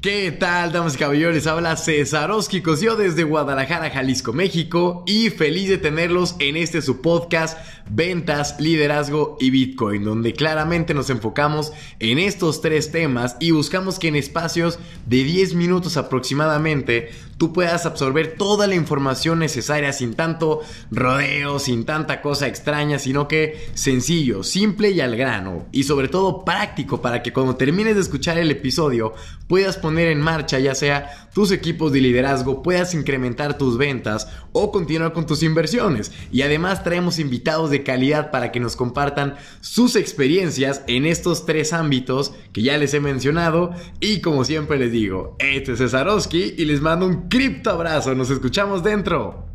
¿Qué tal, damas y caballeros? Habla Cesarowski Cosio desde Guadalajara, Jalisco, México y feliz de tenerlos en este su podcast Ventas, Liderazgo y Bitcoin, donde claramente nos enfocamos en estos tres temas y buscamos que en espacios de 10 minutos aproximadamente tú puedas absorber toda la información necesaria sin tanto rodeo, sin tanta cosa extraña, sino que sencillo, simple y al grano y sobre todo práctico para que cuando termines de escuchar el episodio puedas en marcha ya sea tus equipos de liderazgo, puedas incrementar tus ventas o continuar con tus inversiones. Y además traemos invitados de calidad para que nos compartan sus experiencias en estos tres ámbitos que ya les he mencionado. Y como siempre les digo, este es Cesarowski y les mando un cripto abrazo. Nos escuchamos dentro.